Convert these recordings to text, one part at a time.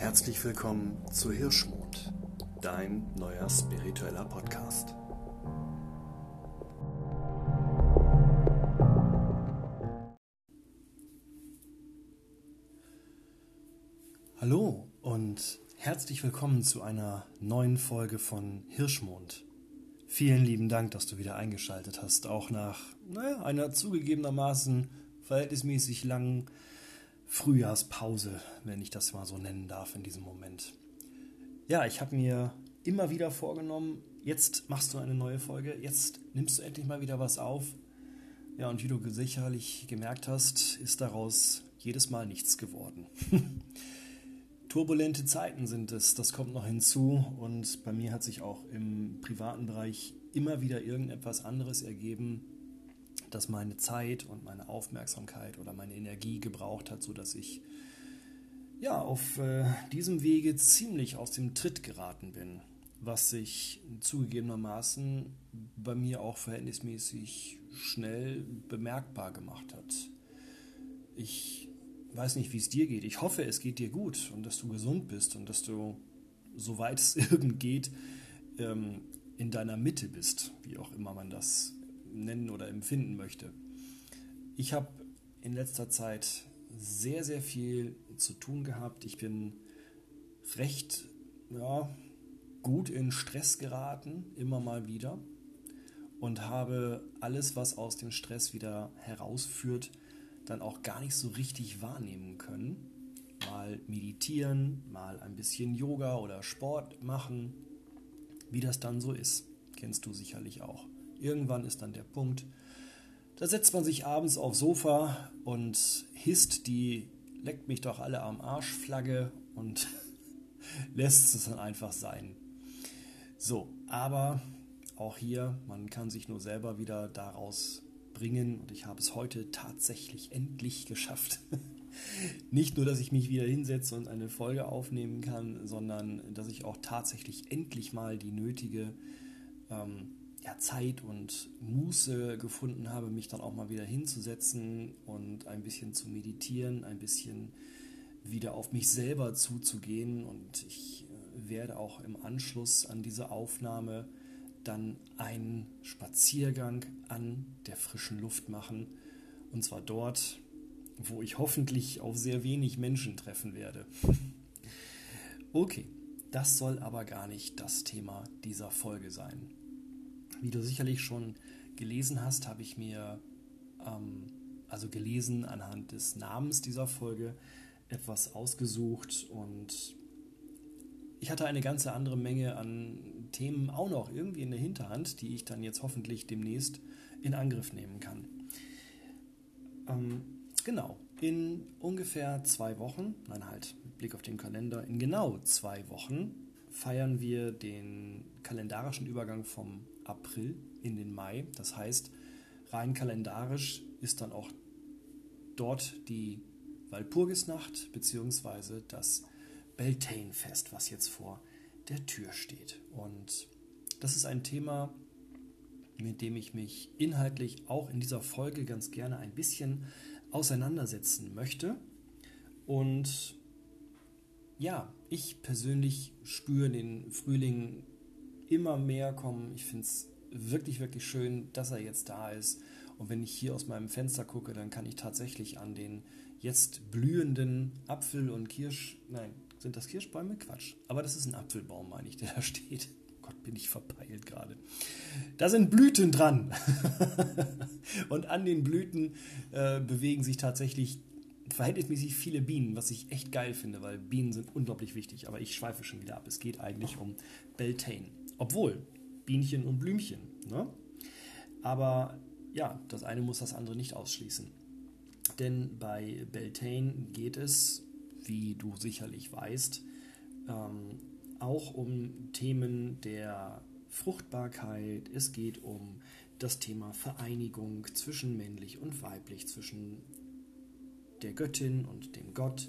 Herzlich willkommen zu Hirschmond, dein neuer spiritueller Podcast. Hallo und herzlich willkommen zu einer neuen Folge von Hirschmond. Vielen lieben Dank, dass du wieder eingeschaltet hast, auch nach naja, einer zugegebenermaßen verhältnismäßig langen Frühjahrspause, wenn ich das mal so nennen darf in diesem Moment. Ja, ich habe mir immer wieder vorgenommen, jetzt machst du eine neue Folge, jetzt nimmst du endlich mal wieder was auf. Ja, und wie du sicherlich gemerkt hast, ist daraus jedes Mal nichts geworden. Turbulente Zeiten sind es, das kommt noch hinzu und bei mir hat sich auch im privaten Bereich immer wieder irgendetwas anderes ergeben, das meine Zeit und meine Aufmerksamkeit oder meine Energie gebraucht hat, sodass ich ja auf äh, diesem Wege ziemlich aus dem Tritt geraten bin, was sich zugegebenermaßen bei mir auch verhältnismäßig schnell bemerkbar gemacht hat. Ich weiß nicht, wie es dir geht. Ich hoffe, es geht dir gut und dass du gesund bist und dass du, soweit es irgend geht, ähm, in deiner Mitte bist, wie auch immer man das nennen oder empfinden möchte. Ich habe in letzter Zeit sehr, sehr viel zu tun gehabt. Ich bin recht ja, gut in Stress geraten, immer mal wieder. Und habe alles, was aus dem Stress wieder herausführt, dann auch gar nicht so richtig wahrnehmen können. Mal meditieren, mal ein bisschen Yoga oder Sport machen, wie das dann so ist. Kennst du sicherlich auch. Irgendwann ist dann der Punkt, da setzt man sich abends aufs Sofa und hisst die leckt mich doch alle am Arsch Flagge und lässt es dann einfach sein. So, aber auch hier, man kann sich nur selber wieder daraus bringen und ich habe es heute tatsächlich endlich geschafft. Nicht nur, dass ich mich wieder hinsetze und eine Folge aufnehmen kann, sondern dass ich auch tatsächlich endlich mal die nötige ähm, ja, Zeit und Muße gefunden habe, mich dann auch mal wieder hinzusetzen und ein bisschen zu meditieren, ein bisschen wieder auf mich selber zuzugehen. Und ich äh, werde auch im Anschluss an diese Aufnahme dann einen Spaziergang an der frischen Luft machen. Und zwar dort, wo ich hoffentlich auf sehr wenig Menschen treffen werde. Okay, das soll aber gar nicht das Thema dieser Folge sein. Wie du sicherlich schon gelesen hast, habe ich mir, ähm, also gelesen anhand des Namens dieser Folge, etwas ausgesucht und ich hatte eine ganze andere Menge an Themen auch noch irgendwie in der Hinterhand, die ich dann jetzt hoffentlich demnächst in Angriff nehmen kann. Ähm, genau, in ungefähr zwei Wochen, nein halt, Blick auf den Kalender, in genau zwei Wochen feiern wir den kalendarischen Übergang vom April in den Mai. Das heißt, rein kalendarisch ist dann auch dort die Walpurgisnacht bzw. das Beltane-Fest, was jetzt vor der Tür steht. Und das ist ein Thema, mit dem ich mich inhaltlich auch in dieser Folge ganz gerne ein bisschen auseinandersetzen möchte. Und ja, ich persönlich spüre den Frühling immer mehr kommen. Ich finde es wirklich, wirklich schön, dass er jetzt da ist. Und wenn ich hier aus meinem Fenster gucke, dann kann ich tatsächlich an den jetzt blühenden Apfel- und Kirsch... Nein, sind das Kirschbäume? Quatsch. Aber das ist ein Apfelbaum, meine ich, der da steht. Gott, bin ich verpeilt gerade. Da sind Blüten dran. und an den Blüten äh, bewegen sich tatsächlich verhältnismäßig viele Bienen, was ich echt geil finde, weil Bienen sind unglaublich wichtig. Aber ich schweife schon wieder ab. Es geht eigentlich um Beltane. Obwohl, Bienchen und Blümchen. Ne? Aber ja, das eine muss das andere nicht ausschließen. Denn bei Beltane geht es, wie du sicherlich weißt, ähm, auch um Themen der Fruchtbarkeit. Es geht um das Thema Vereinigung zwischen männlich und weiblich, zwischen der Göttin und dem Gott.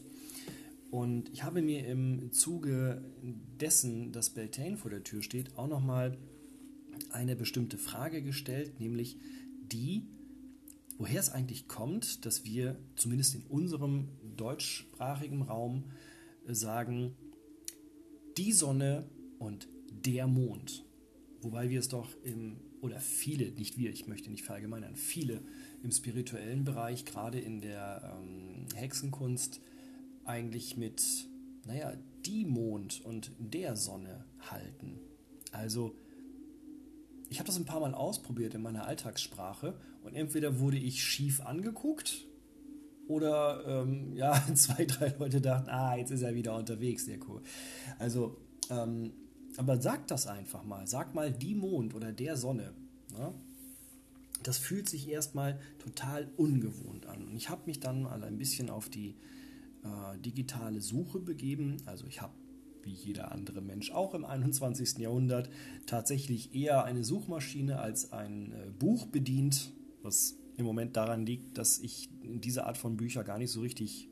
Und ich habe mir im Zuge dessen, dass Beltane vor der Tür steht, auch nochmal eine bestimmte Frage gestellt, nämlich die, woher es eigentlich kommt, dass wir zumindest in unserem deutschsprachigen Raum sagen, die Sonne und der Mond. Wobei wir es doch im, oder viele, nicht wir, ich möchte nicht verallgemeinern, viele im spirituellen Bereich, gerade in der ähm, Hexenkunst, eigentlich mit, naja, die Mond und der Sonne halten. Also, ich habe das ein paar Mal ausprobiert in meiner Alltagssprache und entweder wurde ich schief angeguckt oder ähm, ja, zwei, drei Leute dachten, ah, jetzt ist er wieder unterwegs, der cool. Also, ähm, aber sag das einfach mal. Sag mal die Mond oder der Sonne. Ne? Das fühlt sich erstmal total ungewohnt an. Und ich habe mich dann mal ein bisschen auf die äh, digitale Suche begeben. Also ich habe wie jeder andere Mensch auch im 21. Jahrhundert tatsächlich eher eine Suchmaschine als ein äh, Buch bedient, was im Moment daran liegt, dass ich diese Art von Bücher gar nicht so richtig.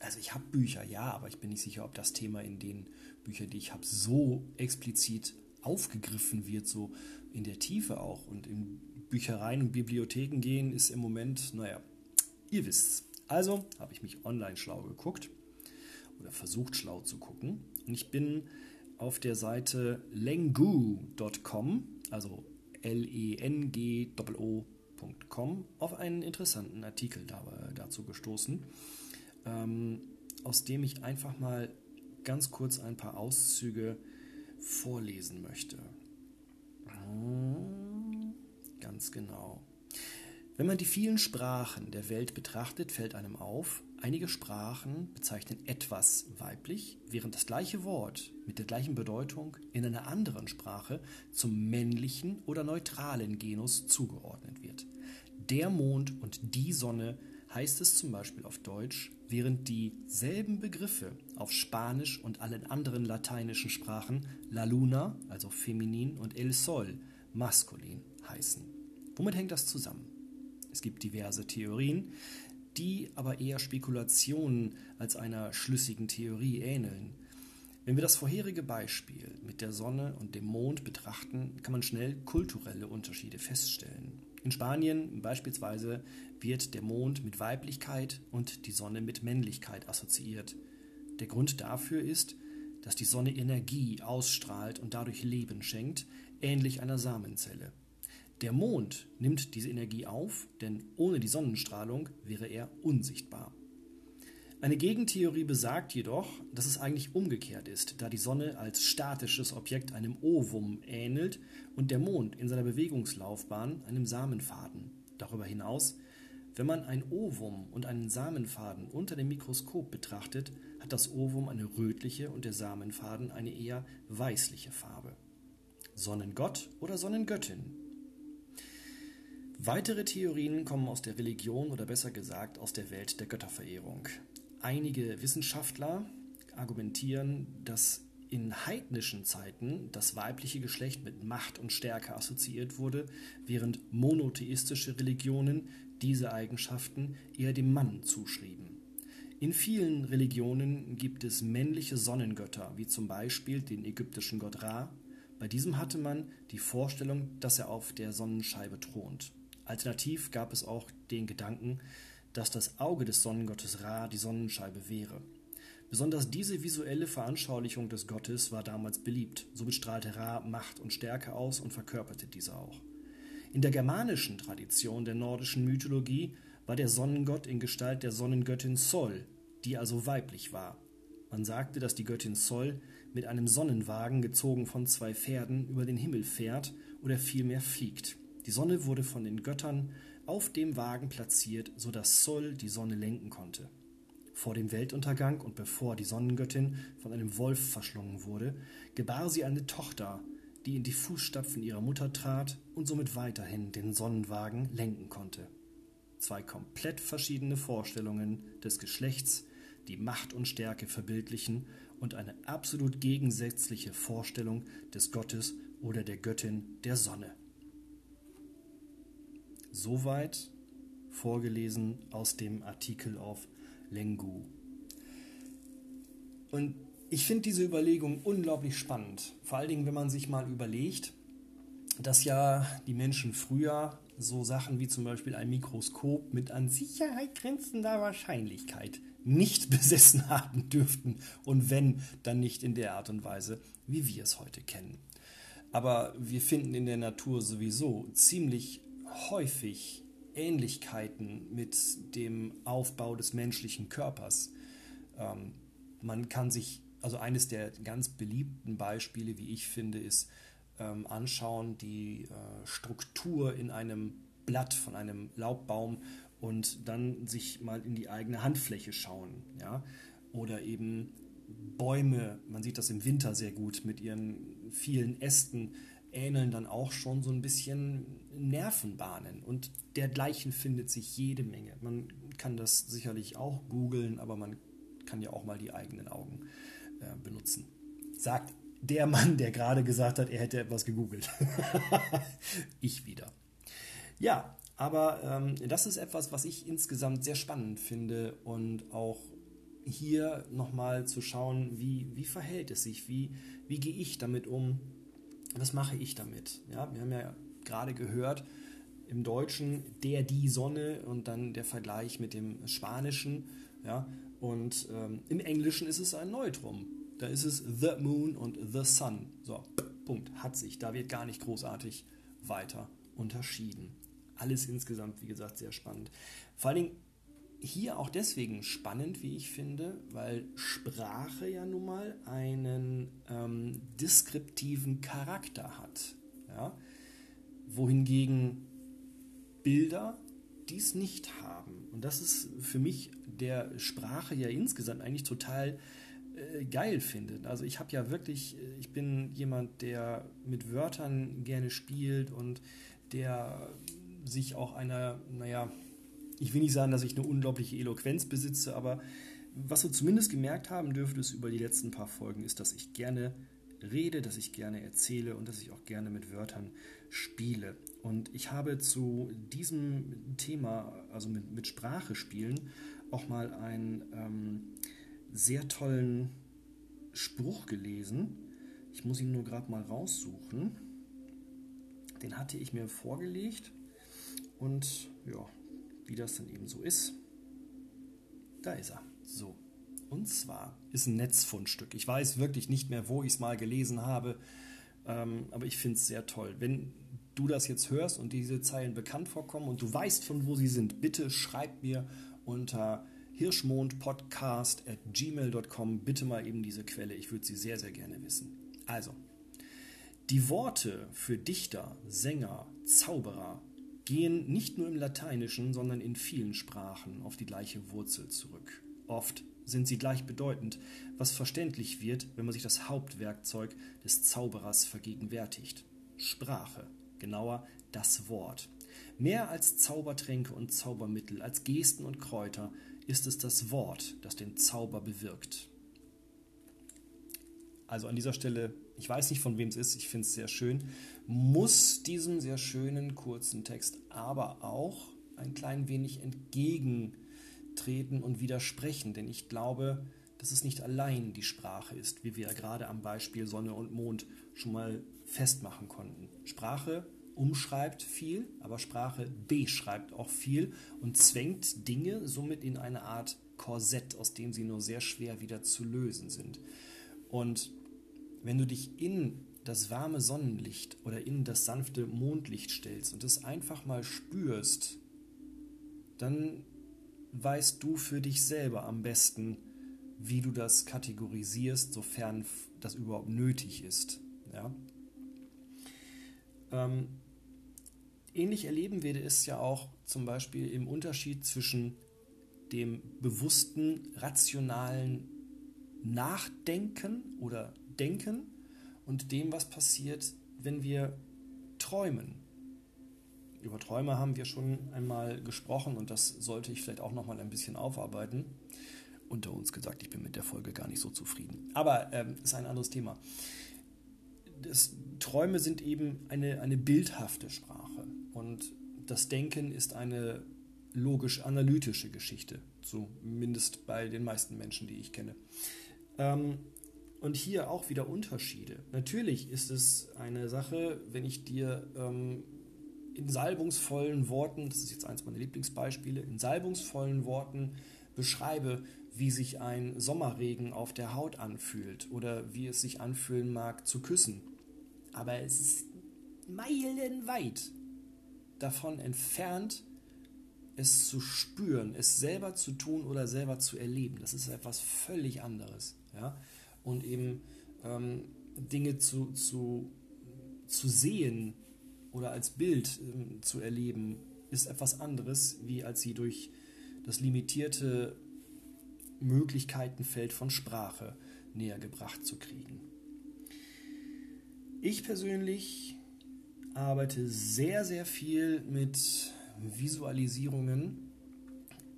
Also ich habe Bücher, ja, aber ich bin nicht sicher, ob das Thema in den Büchern, die ich habe, so explizit aufgegriffen wird, so in der Tiefe auch. Und in Büchereien und Bibliotheken gehen ist im Moment, naja, ihr wisst's. Also habe ich mich online schlau geguckt oder versucht schlau zu gucken. Und ich bin auf der Seite lengu.com, also L-E-N-G-O.com, auf einen interessanten Artikel dazu gestoßen, ähm, aus dem ich einfach mal ganz kurz ein paar Auszüge vorlesen möchte. Hm, ganz genau. Wenn man die vielen Sprachen der Welt betrachtet, fällt einem auf, einige Sprachen bezeichnen etwas weiblich, während das gleiche Wort mit der gleichen Bedeutung in einer anderen Sprache zum männlichen oder neutralen Genus zugeordnet wird. Der Mond und die Sonne heißt es zum Beispiel auf Deutsch, während dieselben Begriffe auf Spanisch und allen anderen lateinischen Sprachen La Luna, also feminin, und El Sol, maskulin, heißen. Womit hängt das zusammen? Es gibt diverse Theorien, die aber eher Spekulationen als einer schlüssigen Theorie ähneln. Wenn wir das vorherige Beispiel mit der Sonne und dem Mond betrachten, kann man schnell kulturelle Unterschiede feststellen. In Spanien beispielsweise wird der Mond mit Weiblichkeit und die Sonne mit Männlichkeit assoziiert. Der Grund dafür ist, dass die Sonne Energie ausstrahlt und dadurch Leben schenkt, ähnlich einer Samenzelle. Der Mond nimmt diese Energie auf, denn ohne die Sonnenstrahlung wäre er unsichtbar. Eine Gegentheorie besagt jedoch, dass es eigentlich umgekehrt ist, da die Sonne als statisches Objekt einem Ovum ähnelt und der Mond in seiner Bewegungslaufbahn einem Samenfaden. Darüber hinaus, wenn man ein Ovum und einen Samenfaden unter dem Mikroskop betrachtet, hat das Ovum eine rötliche und der Samenfaden eine eher weißliche Farbe. Sonnengott oder Sonnengöttin Weitere Theorien kommen aus der Religion oder besser gesagt aus der Welt der Götterverehrung. Einige Wissenschaftler argumentieren, dass in heidnischen Zeiten das weibliche Geschlecht mit Macht und Stärke assoziiert wurde, während monotheistische Religionen diese Eigenschaften eher dem Mann zuschrieben. In vielen Religionen gibt es männliche Sonnengötter, wie zum Beispiel den ägyptischen Gott Ra. Bei diesem hatte man die Vorstellung, dass er auf der Sonnenscheibe thront. Alternativ gab es auch den Gedanken, dass das Auge des Sonnengottes Ra die Sonnenscheibe wäre. Besonders diese visuelle Veranschaulichung des Gottes war damals beliebt. Somit strahlte Ra Macht und Stärke aus und verkörperte diese auch. In der germanischen Tradition der nordischen Mythologie war der Sonnengott in Gestalt der Sonnengöttin Sol, die also weiblich war. Man sagte, dass die Göttin Sol mit einem Sonnenwagen gezogen von zwei Pferden über den Himmel fährt oder vielmehr fliegt. Die Sonne wurde von den Göttern auf dem Wagen platziert, so dass Sol die Sonne lenken konnte. Vor dem Weltuntergang und bevor die Sonnengöttin von einem Wolf verschlungen wurde, gebar sie eine Tochter, die in die Fußstapfen ihrer Mutter trat und somit weiterhin den Sonnenwagen lenken konnte. Zwei komplett verschiedene Vorstellungen des Geschlechts, die Macht und Stärke verbildlichen, und eine absolut gegensätzliche Vorstellung des Gottes oder der Göttin der Sonne. Soweit vorgelesen aus dem Artikel auf Lengu. Und ich finde diese Überlegung unglaublich spannend. Vor allen Dingen, wenn man sich mal überlegt, dass ja die Menschen früher so Sachen wie zum Beispiel ein Mikroskop mit an Sicherheit grenzender Wahrscheinlichkeit nicht besessen haben dürften und wenn, dann nicht in der Art und Weise, wie wir es heute kennen. Aber wir finden in der Natur sowieso ziemlich häufig Ähnlichkeiten mit dem Aufbau des menschlichen Körpers. Ähm, man kann sich, also eines der ganz beliebten Beispiele, wie ich finde, ist ähm, anschauen, die äh, Struktur in einem Blatt von einem Laubbaum und dann sich mal in die eigene Handfläche schauen. Ja? Oder eben Bäume, man sieht das im Winter sehr gut mit ihren vielen Ästen, ähneln dann auch schon so ein bisschen Nervenbahnen und dergleichen findet sich jede Menge. Man kann das sicherlich auch googeln, aber man kann ja auch mal die eigenen Augen äh, benutzen. Sagt der Mann, der gerade gesagt hat, er hätte etwas gegoogelt. ich wieder. Ja, aber ähm, das ist etwas, was ich insgesamt sehr spannend finde und auch hier nochmal zu schauen, wie, wie verhält es sich, wie, wie gehe ich damit um, was mache ich damit. Ja, wir haben ja gerade gehört, im Deutschen der, die Sonne und dann der Vergleich mit dem Spanischen. Ja, und ähm, im Englischen ist es ein Neutrum. Da ist es the moon und the sun. So, Punkt. Hat sich. Da wird gar nicht großartig weiter unterschieden. Alles insgesamt, wie gesagt, sehr spannend. Vor allen Dingen hier auch deswegen spannend, wie ich finde, weil Sprache ja nun mal einen ähm, deskriptiven Charakter hat. Ja? Wohingegen Bilder dies nicht haben. Und das ist für mich der Sprache ja insgesamt eigentlich total äh, geil finde. Also ich habe ja wirklich, äh, ich bin jemand, der mit Wörtern gerne spielt und der sich auch einer, naja, ich will nicht sagen, dass ich eine unglaubliche Eloquenz besitze, aber was du zumindest gemerkt haben dürftest über die letzten paar Folgen, ist, dass ich gerne rede, dass ich gerne erzähle und dass ich auch gerne mit Wörtern spiele. Und ich habe zu diesem Thema, also mit, mit Sprache spielen, auch mal einen ähm, sehr tollen Spruch gelesen. Ich muss ihn nur gerade mal raussuchen. Den hatte ich mir vorgelegt und ja, wie das dann eben so ist. Da ist er. So. Und zwar ist ein Netzfundstück. Ich weiß wirklich nicht mehr, wo ich es mal gelesen habe, ähm, aber ich finde es sehr toll. Wenn du das jetzt hörst und diese Zeilen bekannt vorkommen und du weißt, von wo sie sind, bitte schreib mir unter hirschmondpodcast at gmail.com bitte mal eben diese Quelle. Ich würde sie sehr, sehr gerne wissen. Also, die Worte für Dichter, Sänger, Zauberer, gehen nicht nur im Lateinischen, sondern in vielen Sprachen auf die gleiche Wurzel zurück. Oft sind sie gleichbedeutend, was verständlich wird, wenn man sich das Hauptwerkzeug des Zauberers vergegenwärtigt. Sprache, genauer das Wort. Mehr als Zaubertränke und Zaubermittel, als Gesten und Kräuter ist es das Wort, das den Zauber bewirkt. Also an dieser Stelle, ich weiß nicht von wem es ist, ich finde es sehr schön muss diesem sehr schönen kurzen Text aber auch ein klein wenig entgegentreten und widersprechen, denn ich glaube, dass es nicht allein die Sprache ist, wie wir ja gerade am Beispiel Sonne und Mond schon mal festmachen konnten. Sprache umschreibt viel, aber Sprache beschreibt auch viel und zwängt Dinge somit in eine Art Korsett, aus dem sie nur sehr schwer wieder zu lösen sind. Und wenn du dich in das warme Sonnenlicht oder in das sanfte Mondlicht stellst und es einfach mal spürst, dann weißt du für dich selber am besten, wie du das kategorisierst, sofern das überhaupt nötig ist. Ja? Ähm, ähnlich erleben wir es ja auch zum Beispiel im Unterschied zwischen dem bewussten, rationalen Nachdenken oder Denken und dem, was passiert, wenn wir träumen. Über Träume haben wir schon einmal gesprochen und das sollte ich vielleicht auch noch mal ein bisschen aufarbeiten. Unter uns gesagt, ich bin mit der Folge gar nicht so zufrieden. Aber ähm, ist ein anderes Thema. Das, Träume sind eben eine, eine bildhafte Sprache und das Denken ist eine logisch-analytische Geschichte, zumindest bei den meisten Menschen, die ich kenne. Ähm, und hier auch wieder Unterschiede. Natürlich ist es eine Sache, wenn ich dir ähm, in salbungsvollen Worten, das ist jetzt eins meiner Lieblingsbeispiele, in salbungsvollen Worten beschreibe, wie sich ein Sommerregen auf der Haut anfühlt oder wie es sich anfühlen mag zu küssen. Aber es ist meilenweit davon entfernt, es zu spüren, es selber zu tun oder selber zu erleben. Das ist etwas völlig anderes. Ja? Und eben ähm, Dinge zu, zu, zu sehen oder als Bild ähm, zu erleben, ist etwas anderes, wie als sie durch das limitierte Möglichkeitenfeld von Sprache näher gebracht zu kriegen. Ich persönlich arbeite sehr, sehr viel mit Visualisierungen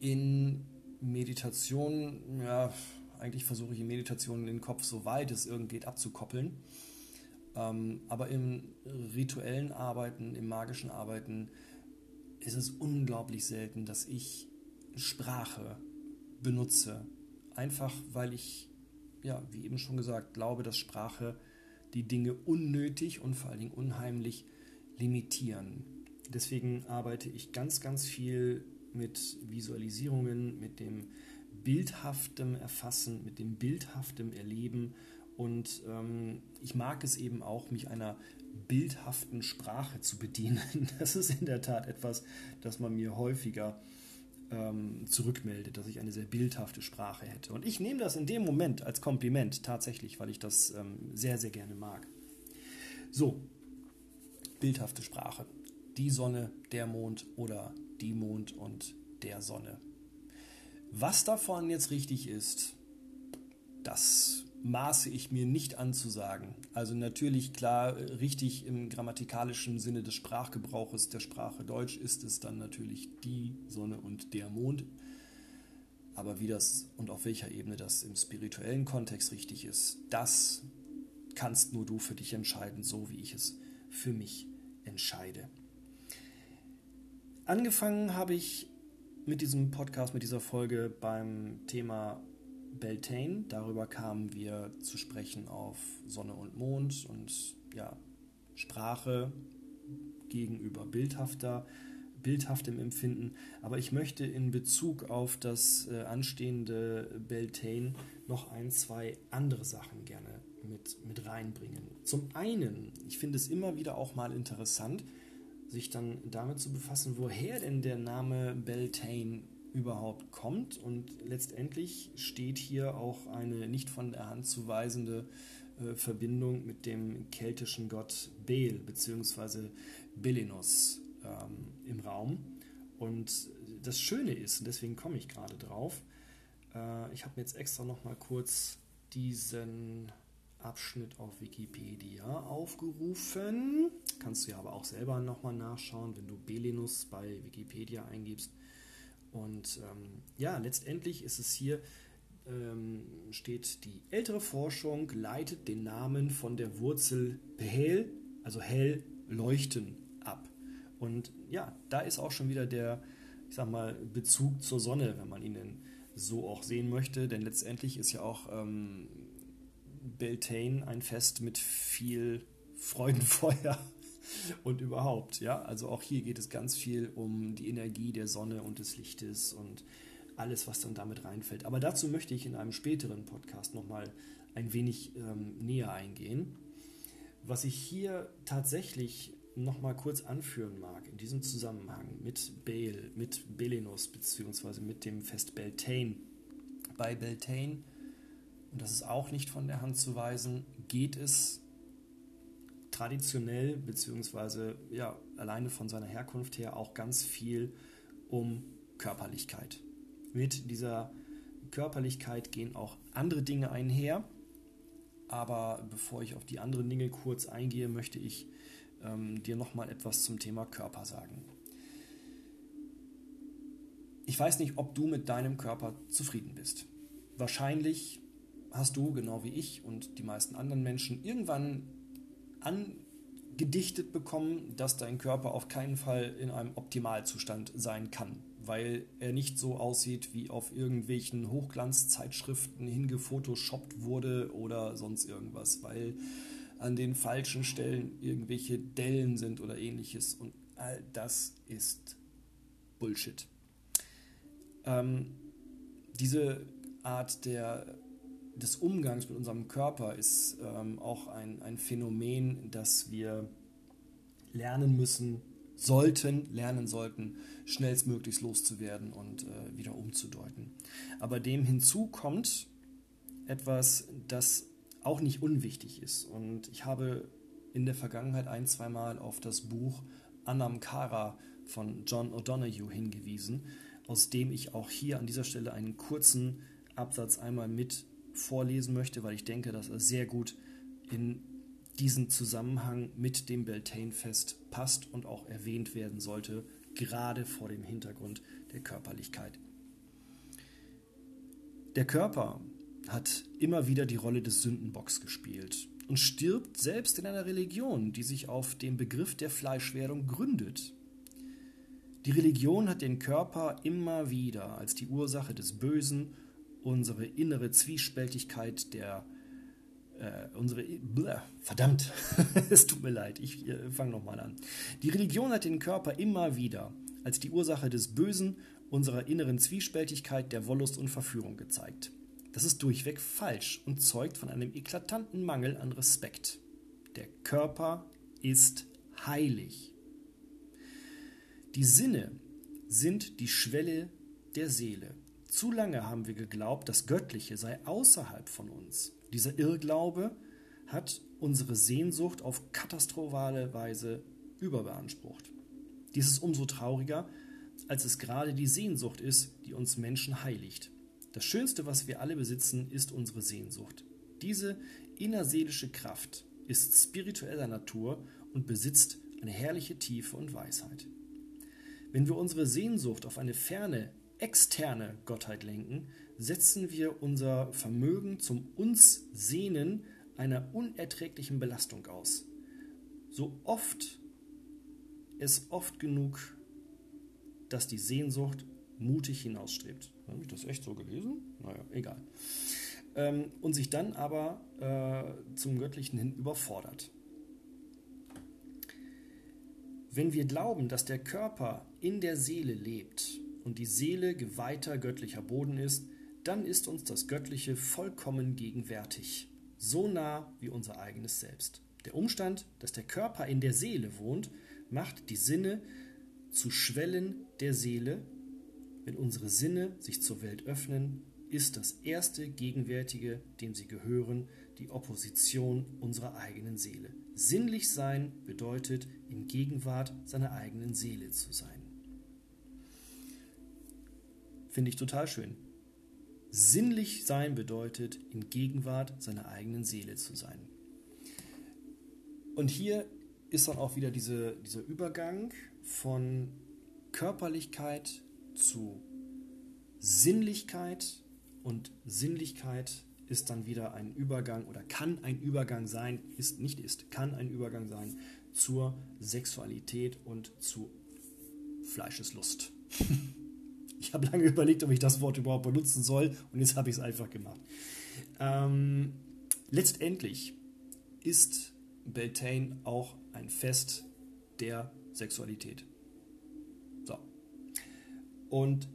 in Meditation. Ja, eigentlich versuche ich in Meditationen den Kopf so weit es irgend geht abzukoppeln. Ähm, aber im rituellen Arbeiten, im magischen Arbeiten ist es unglaublich selten, dass ich Sprache benutze. Einfach weil ich, ja, wie eben schon gesagt, glaube, dass Sprache die Dinge unnötig und vor allen Dingen unheimlich limitieren. Deswegen arbeite ich ganz, ganz viel mit Visualisierungen, mit dem bildhaftem Erfassen, mit dem bildhaftem Erleben. Und ähm, ich mag es eben auch, mich einer bildhaften Sprache zu bedienen. Das ist in der Tat etwas, das man mir häufiger ähm, zurückmeldet, dass ich eine sehr bildhafte Sprache hätte. Und ich nehme das in dem Moment als Kompliment tatsächlich, weil ich das ähm, sehr, sehr gerne mag. So, bildhafte Sprache. Die Sonne, der Mond oder die Mond und der Sonne. Was davon jetzt richtig ist, das maße ich mir nicht anzusagen. Also natürlich klar, richtig im grammatikalischen Sinne des Sprachgebrauches der Sprache Deutsch ist es dann natürlich die Sonne und der Mond. Aber wie das und auf welcher Ebene das im spirituellen Kontext richtig ist, das kannst nur du für dich entscheiden, so wie ich es für mich entscheide. Angefangen habe ich mit diesem Podcast, mit dieser Folge beim Thema Beltane. Darüber kamen wir zu sprechen auf Sonne und Mond und ja, Sprache gegenüber bildhafter, bildhaftem Empfinden. Aber ich möchte in Bezug auf das äh, anstehende Beltane noch ein, zwei andere Sachen gerne mit, mit reinbringen. Zum einen, ich finde es immer wieder auch mal interessant, sich dann damit zu befassen, woher denn der Name Beltane überhaupt kommt. Und letztendlich steht hier auch eine nicht von der Hand zu weisende äh, Verbindung mit dem keltischen Gott Bel bzw. Belinus ähm, im Raum. Und das Schöne ist, und deswegen komme ich gerade drauf, äh, ich habe mir jetzt extra noch mal kurz diesen Abschnitt auf Wikipedia aufgerufen. Kannst du ja aber auch selber nochmal nachschauen, wenn du Belinus bei Wikipedia eingibst. Und ähm, ja, letztendlich ist es hier, ähm, steht die ältere Forschung, leitet den Namen von der Wurzel hell, also hell, leuchten ab. Und ja, da ist auch schon wieder der, ich sag mal, Bezug zur Sonne, wenn man ihn denn so auch sehen möchte. Denn letztendlich ist ja auch ähm, Beltane ein Fest mit viel Freudenfeuer und überhaupt, ja. Also auch hier geht es ganz viel um die Energie der Sonne und des Lichtes und alles, was dann damit reinfällt. Aber dazu möchte ich in einem späteren Podcast nochmal ein wenig ähm, näher eingehen. Was ich hier tatsächlich nochmal kurz anführen mag in diesem Zusammenhang mit Baal, mit Belenus, beziehungsweise mit dem Fest Beltane. Bei Beltane, und das ist auch nicht von der Hand zu weisen, geht es traditionell, beziehungsweise ja, alleine von seiner Herkunft her auch ganz viel um Körperlichkeit. Mit dieser Körperlichkeit gehen auch andere Dinge einher. Aber bevor ich auf die anderen Dinge kurz eingehe, möchte ich ähm, dir nochmal etwas zum Thema Körper sagen. Ich weiß nicht, ob du mit deinem Körper zufrieden bist. Wahrscheinlich hast du, genau wie ich und die meisten anderen Menschen, irgendwann angedichtet bekommen, dass dein Körper auf keinen Fall in einem Optimalzustand sein kann, weil er nicht so aussieht, wie auf irgendwelchen Hochglanzzeitschriften hingefotoshoppt wurde oder sonst irgendwas, weil an den falschen Stellen irgendwelche Dellen sind oder ähnliches. Und all das ist Bullshit. Ähm, diese Art der, des Umgangs mit unserem Körper ist ähm, auch ein, ein Phänomen, das wir lernen müssen, sollten, lernen sollten, schnellstmöglichst loszuwerden und äh, wieder umzudeuten. Aber dem hinzu kommt etwas, das auch nicht unwichtig ist. Und ich habe in der Vergangenheit ein, zweimal auf das Buch Anam Kara von John O'Donoghue hingewiesen, aus dem ich auch hier an dieser Stelle einen kurzen Absatz einmal mit vorlesen möchte, weil ich denke, dass er sehr gut in diesen Zusammenhang mit dem Beltane-Fest passt und auch erwähnt werden sollte, gerade vor dem Hintergrund der Körperlichkeit. Der Körper hat immer wieder die Rolle des Sündenbocks gespielt und stirbt selbst in einer Religion, die sich auf dem Begriff der Fleischwerdung gründet. Die Religion hat den Körper immer wieder als die Ursache des Bösen, unsere innere Zwiespältigkeit der äh, unsere bleh, verdammt, es tut mir leid, ich äh, fange nochmal an. Die Religion hat den Körper immer wieder als die Ursache des Bösen, unserer inneren Zwiespältigkeit, der Wollust und Verführung gezeigt. Das ist durchweg falsch und zeugt von einem eklatanten Mangel an Respekt. Der Körper ist heilig. Die Sinne sind die Schwelle der Seele. Zu lange haben wir geglaubt, das Göttliche sei außerhalb von uns. Dieser Irrglaube hat unsere Sehnsucht auf katastrophale Weise überbeansprucht. Dies ist umso trauriger, als es gerade die Sehnsucht ist, die uns Menschen heiligt. Das Schönste, was wir alle besitzen, ist unsere Sehnsucht. Diese innerseelische Kraft ist spiritueller Natur und besitzt eine herrliche Tiefe und Weisheit. Wenn wir unsere Sehnsucht auf eine ferne, externe Gottheit lenken, setzen wir unser Vermögen zum uns Sehnen einer unerträglichen Belastung aus. So oft es oft genug, dass die Sehnsucht mutig hinausstrebt. Habe ich das echt so gelesen? Naja, egal. Ähm, und sich dann aber äh, zum Göttlichen hin überfordert. Wenn wir glauben, dass der Körper in der Seele lebt und die Seele geweihter göttlicher Boden ist, dann ist uns das Göttliche vollkommen gegenwärtig, so nah wie unser eigenes Selbst. Der Umstand, dass der Körper in der Seele wohnt, macht die Sinne zu Schwellen der Seele wenn unsere Sinne sich zur Welt öffnen, ist das erste Gegenwärtige, dem sie gehören, die Opposition unserer eigenen Seele. Sinnlich sein bedeutet, in Gegenwart seiner eigenen Seele zu sein. Finde ich total schön. Sinnlich sein bedeutet, in Gegenwart seiner eigenen Seele zu sein. Und hier ist dann auch wieder diese, dieser Übergang von Körperlichkeit zu Sinnlichkeit und Sinnlichkeit ist dann wieder ein Übergang oder kann ein Übergang sein, ist nicht ist, kann ein Übergang sein zur Sexualität und zu Fleischeslust. ich habe lange überlegt, ob ich das Wort überhaupt benutzen soll und jetzt habe ich es einfach gemacht. Ähm, letztendlich ist Beltane auch ein Fest der Sexualität. Und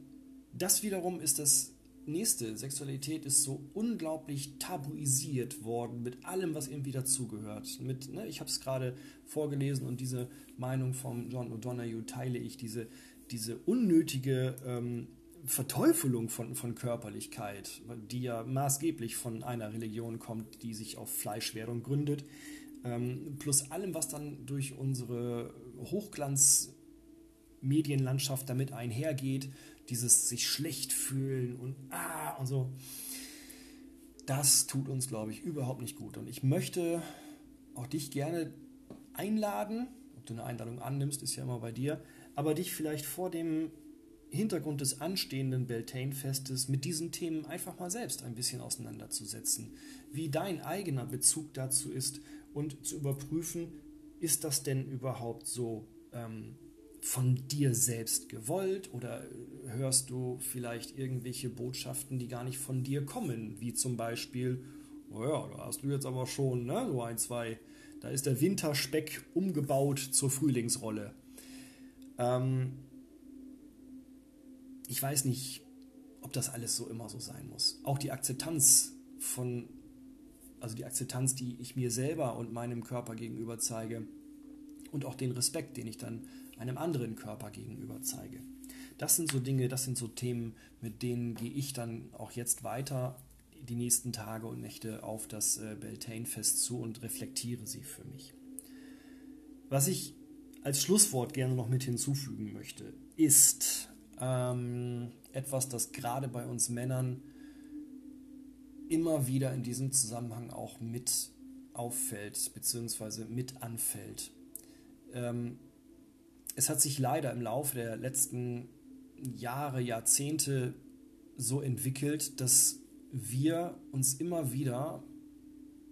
das wiederum ist das nächste. Sexualität ist so unglaublich tabuisiert worden mit allem, was irgendwie dazugehört. Ne, ich habe es gerade vorgelesen und diese Meinung von John O'Donoghue teile ich, diese, diese unnötige ähm, Verteufelung von, von Körperlichkeit, die ja maßgeblich von einer Religion kommt, die sich auf Fleischwerdung gründet, ähm, plus allem, was dann durch unsere Hochglanz- Medienlandschaft damit einhergeht, dieses sich schlecht fühlen und ah und so. Das tut uns, glaube ich, überhaupt nicht gut. Und ich möchte auch dich gerne einladen, ob du eine Einladung annimmst, ist ja immer bei dir, aber dich vielleicht vor dem Hintergrund des anstehenden Beltane-Festes mit diesen Themen einfach mal selbst ein bisschen auseinanderzusetzen, wie dein eigener Bezug dazu ist und zu überprüfen, ist das denn überhaupt so ähm, von dir selbst gewollt oder hörst du vielleicht irgendwelche Botschaften, die gar nicht von dir kommen, wie zum Beispiel, naja, oh da hast du jetzt aber schon ne, so ein, zwei, da ist der Winterspeck umgebaut zur Frühlingsrolle. Ähm, ich weiß nicht, ob das alles so immer so sein muss. Auch die Akzeptanz von, also die Akzeptanz, die ich mir selber und meinem Körper gegenüber zeige und auch den Respekt, den ich dann einem anderen Körper gegenüber zeige. Das sind so Dinge, das sind so Themen, mit denen gehe ich dann auch jetzt weiter die nächsten Tage und Nächte auf das äh, Beltane-Fest zu und reflektiere sie für mich. Was ich als Schlusswort gerne noch mit hinzufügen möchte, ist ähm, etwas, das gerade bei uns Männern immer wieder in diesem Zusammenhang auch mit auffällt, beziehungsweise mit anfällt. Ähm, es hat sich leider im Laufe der letzten Jahre, Jahrzehnte so entwickelt, dass wir uns immer wieder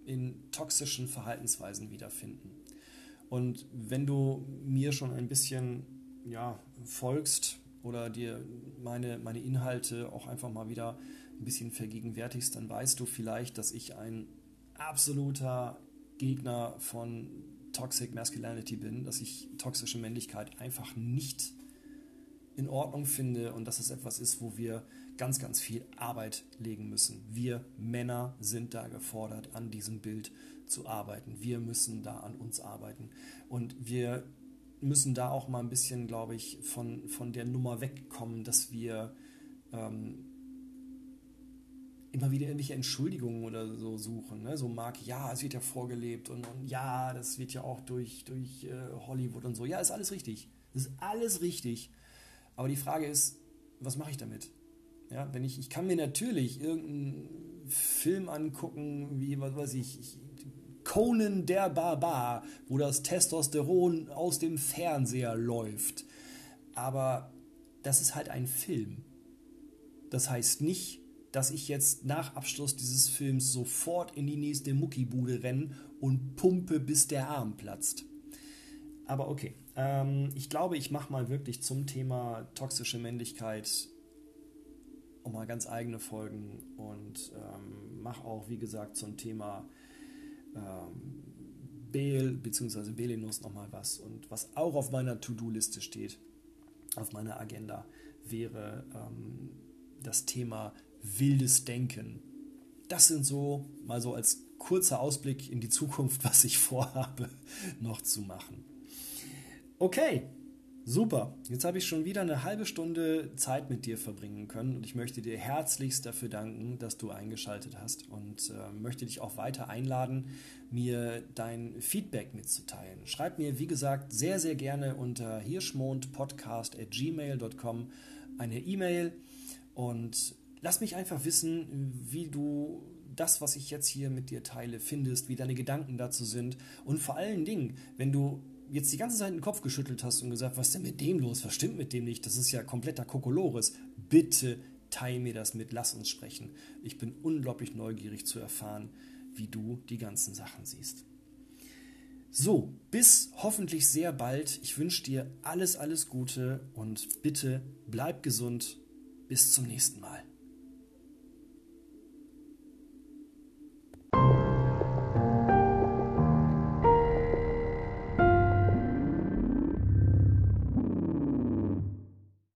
in toxischen Verhaltensweisen wiederfinden. Und wenn du mir schon ein bisschen ja, folgst oder dir meine, meine Inhalte auch einfach mal wieder ein bisschen vergegenwärtigst, dann weißt du vielleicht, dass ich ein absoluter Gegner von Toxic Masculinity bin, dass ich toxische Männlichkeit einfach nicht in Ordnung finde und dass es etwas ist, wo wir ganz, ganz viel Arbeit legen müssen. Wir Männer sind da gefordert, an diesem Bild zu arbeiten. Wir müssen da an uns arbeiten. Und wir müssen da auch mal ein bisschen, glaube ich, von, von der Nummer wegkommen, dass wir ähm, immer wieder irgendwelche Entschuldigungen oder so suchen. Ne? So Mark, ja, es wird ja vorgelebt und, und ja, das wird ja auch durch, durch äh, Hollywood und so. Ja, ist alles richtig. Das ist alles richtig. Aber die Frage ist, was mache ich damit? Ja, wenn ich, ich kann mir natürlich irgendeinen Film angucken, wie, was weiß ich, ich Conan der Barbar, wo das Testosteron aus dem Fernseher läuft. Aber das ist halt ein Film. Das heißt nicht, dass ich jetzt nach Abschluss dieses Films sofort in die nächste Muckibude renne und pumpe, bis der Arm platzt. Aber okay, ähm, ich glaube, ich mache mal wirklich zum Thema toxische Männlichkeit auch mal ganz eigene Folgen und ähm, mache auch, wie gesagt, zum Thema ähm, Bel bzw. Belinus nochmal was. Und was auch auf meiner To-Do-Liste steht, auf meiner Agenda, wäre ähm, das Thema wildes Denken. Das sind so, mal so als kurzer Ausblick in die Zukunft, was ich vorhabe, noch zu machen. Okay, Super, jetzt habe ich schon wieder eine halbe Stunde Zeit mit dir verbringen können und ich möchte dir herzlichst dafür danken, dass du eingeschaltet hast und äh, möchte dich auch weiter einladen, mir dein Feedback mitzuteilen. Schreib mir, wie gesagt, sehr, sehr gerne unter hirschmondpodcast.gmail.com eine E-Mail und lass mich einfach wissen, wie du das, was ich jetzt hier mit dir teile, findest, wie deine Gedanken dazu sind und vor allen Dingen, wenn du jetzt die ganze Zeit den Kopf geschüttelt hast und gesagt, was ist denn mit dem los? Was stimmt mit dem nicht? Das ist ja kompletter Kokolores. Bitte teile mir das mit, lass uns sprechen. Ich bin unglaublich neugierig zu erfahren, wie du die ganzen Sachen siehst. So, bis hoffentlich sehr bald. Ich wünsche dir alles, alles Gute und bitte bleib gesund. Bis zum nächsten Mal.